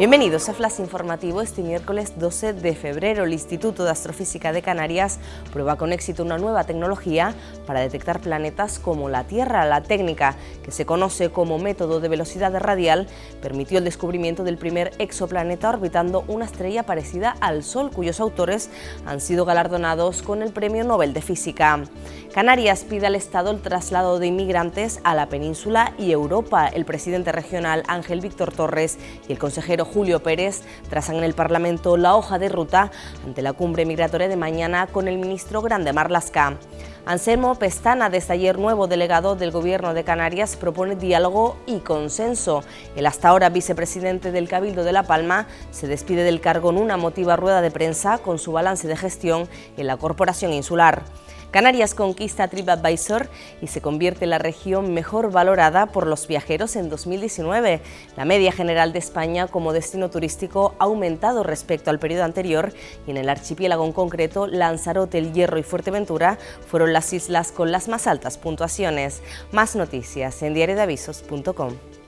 Bienvenidos a Flash Informativo este miércoles 12 de febrero. El Instituto de Astrofísica de Canarias prueba con éxito una nueva tecnología para detectar planetas como la Tierra. La técnica, que se conoce como método de velocidad radial, permitió el descubrimiento del primer exoplaneta orbitando una estrella parecida al Sol, cuyos autores han sido galardonados con el Premio Nobel de Física. Canarias pide al Estado el traslado de inmigrantes a la península y Europa. El presidente regional Ángel Víctor Torres y el consejero Julio Pérez trazan en el Parlamento la hoja de ruta ante la cumbre migratoria de mañana con el ministro Grande Marlasca. Anselmo Pestana, desde ayer nuevo delegado del Gobierno de Canarias, propone diálogo y consenso. El hasta ahora vicepresidente del Cabildo de La Palma se despide del cargo en una motiva rueda de prensa con su balance de gestión en la Corporación Insular. Canarias conquista TripAdvisor y se convierte en la región mejor valorada por los viajeros en 2019. La media general de España como destino turístico ha aumentado respecto al periodo anterior y en el archipiélago en concreto, Lanzarote, El Hierro y Fuerteventura fueron las islas con las más altas puntuaciones. Más noticias en diariodeavisos.com.